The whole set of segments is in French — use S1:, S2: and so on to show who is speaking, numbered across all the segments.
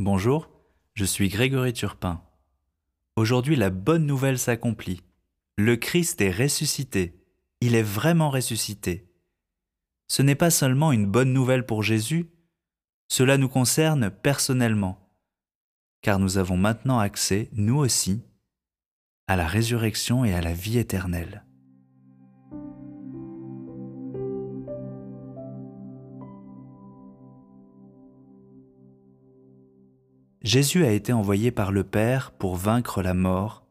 S1: Bonjour, je suis Grégory Turpin. Aujourd'hui, la bonne nouvelle s'accomplit. Le Christ est ressuscité. Il est vraiment ressuscité. Ce n'est pas seulement une bonne nouvelle pour Jésus, cela nous concerne personnellement, car nous avons maintenant accès, nous aussi, à la résurrection et à la vie éternelle. Jésus a été envoyé par le Père pour vaincre la mort,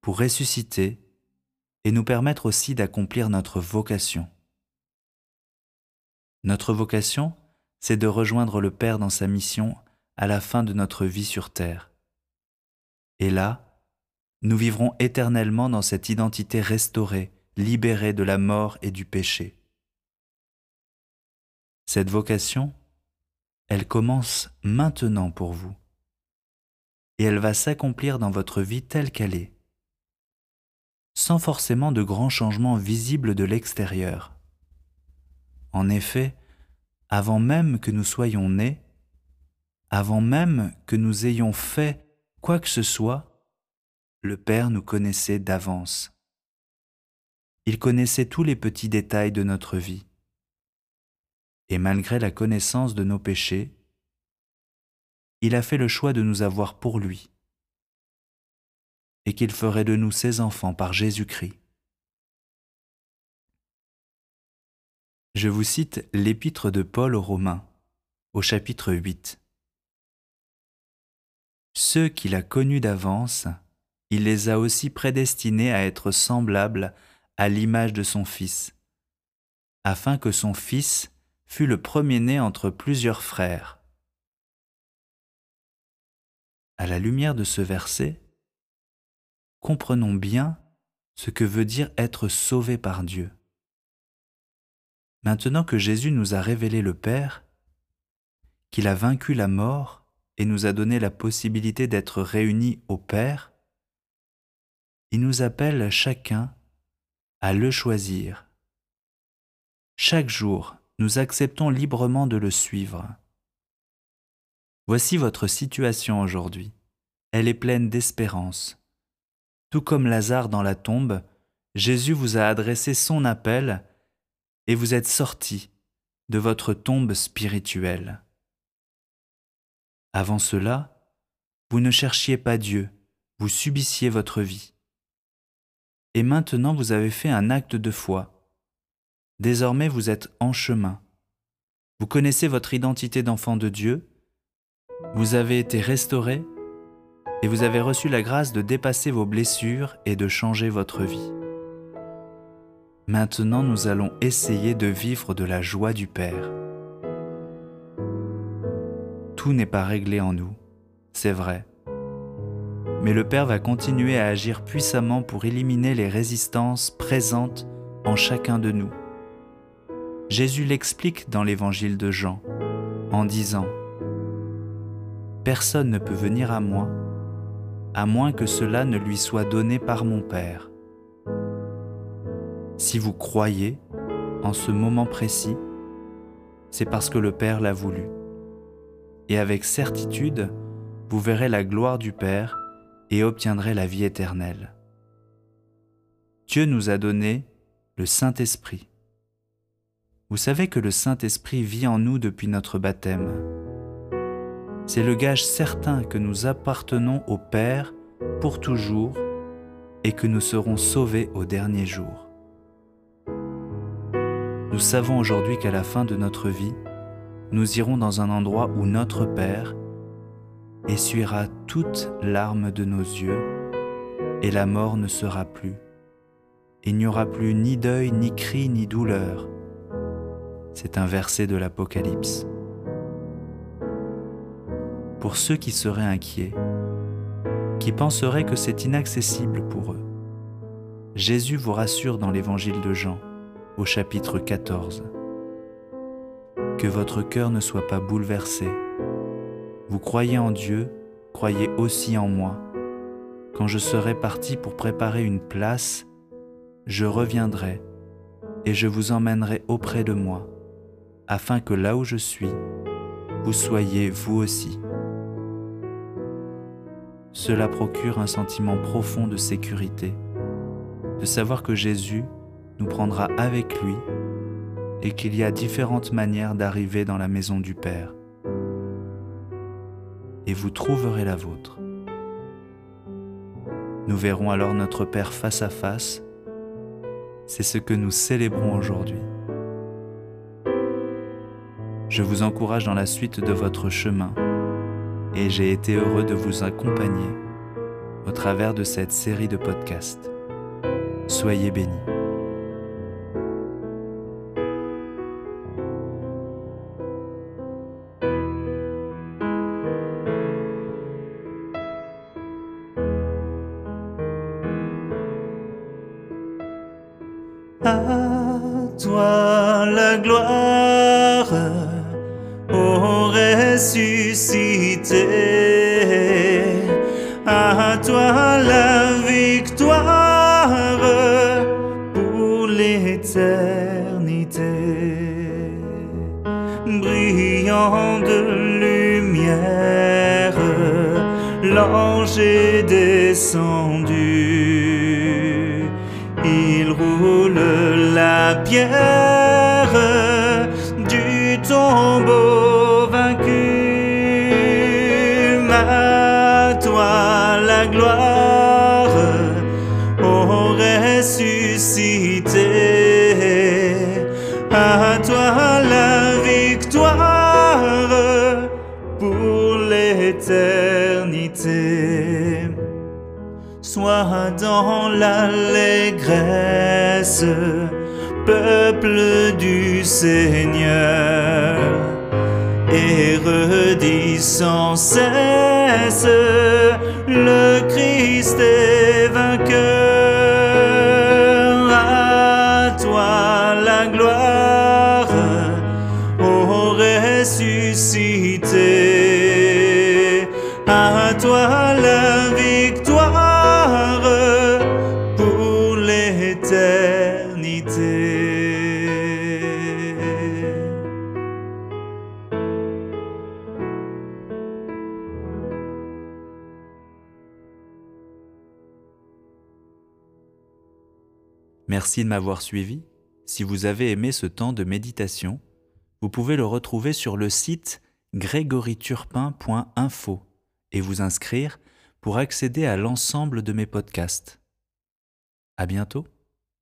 S1: pour ressusciter et nous permettre aussi d'accomplir notre vocation. Notre vocation, c'est de rejoindre le Père dans sa mission à la fin de notre vie sur terre. Et là, nous vivrons éternellement dans cette identité restaurée, libérée de la mort et du péché. Cette vocation, elle commence maintenant pour vous et elle va s'accomplir dans votre vie telle qu'elle est, sans forcément de grands changements visibles de l'extérieur. En effet, avant même que nous soyons nés, avant même que nous ayons fait quoi que ce soit, le Père nous connaissait d'avance. Il connaissait tous les petits détails de notre vie. Et malgré la connaissance de nos péchés, il a fait le choix de nous avoir pour lui et qu'il ferait de nous ses enfants par Jésus-Christ. Je vous cite l'épître de Paul aux Romains, au chapitre 8. Ceux qu'il a connus d'avance, il les a aussi prédestinés à être semblables à l'image de son Fils, afin que son Fils fût le premier-né entre plusieurs frères. À la lumière de ce verset, comprenons bien ce que veut dire être sauvé par Dieu. Maintenant que Jésus nous a révélé le Père, qu'il a vaincu la mort et nous a donné la possibilité d'être réunis au Père, il nous appelle chacun à le choisir. Chaque jour, nous acceptons librement de le suivre. Voici votre situation aujourd'hui. Elle est pleine d'espérance. Tout comme Lazare dans la tombe, Jésus vous a adressé son appel et vous êtes sorti de votre tombe spirituelle. Avant cela, vous ne cherchiez pas Dieu, vous subissiez votre vie. Et maintenant vous avez fait un acte de foi. Désormais vous êtes en chemin. Vous connaissez votre identité d'enfant de Dieu vous avez été restauré et vous avez reçu la grâce de dépasser vos blessures et de changer votre vie. Maintenant, nous allons essayer de vivre de la joie du Père. Tout n'est pas réglé en nous, c'est vrai. Mais le Père va continuer à agir puissamment pour éliminer les résistances présentes en chacun de nous. Jésus l'explique dans l'évangile de Jean en disant Personne ne peut venir à moi, à moins que cela ne lui soit donné par mon Père. Si vous croyez en ce moment précis, c'est parce que le Père l'a voulu. Et avec certitude, vous verrez la gloire du Père et obtiendrez la vie éternelle. Dieu nous a donné le Saint-Esprit. Vous savez que le Saint-Esprit vit en nous depuis notre baptême c'est le gage certain que nous appartenons au Père pour toujours et que nous serons sauvés au dernier jour. Nous savons aujourd'hui qu'à la fin de notre vie, nous irons dans un endroit où notre Père essuiera toute larme de nos yeux et la mort ne sera plus. Il n'y aura plus ni deuil, ni cri, ni douleur. C'est un verset de l'Apocalypse pour ceux qui seraient inquiets, qui penseraient que c'est inaccessible pour eux. Jésus vous rassure dans l'évangile de Jean, au chapitre 14. Que votre cœur ne soit pas bouleversé. Vous croyez en Dieu, croyez aussi en moi. Quand je serai parti pour préparer une place, je reviendrai et je vous emmènerai auprès de moi, afin que là où je suis, vous soyez vous aussi. Cela procure un sentiment profond de sécurité, de savoir que Jésus nous prendra avec lui et qu'il y a différentes manières d'arriver dans la maison du Père. Et vous trouverez la vôtre. Nous verrons alors notre Père face à face. C'est ce que nous célébrons aujourd'hui. Je vous encourage dans la suite de votre chemin et j'ai été heureux de vous accompagner au travers de cette série de podcasts. Soyez bénis.
S2: À toi la gloire, ressuscité. À toi la victoire pour l'éternité. Brillant de lumière, l'ange est descendu il roule la pierre Sois dans l'allégresse, peuple du Seigneur, et redis sans cesse, le Christ est
S1: Merci de m'avoir suivi. Si vous avez aimé ce temps de méditation, vous pouvez le retrouver sur le site grégoryturpin.info et vous inscrire pour accéder à l'ensemble de mes podcasts. À bientôt.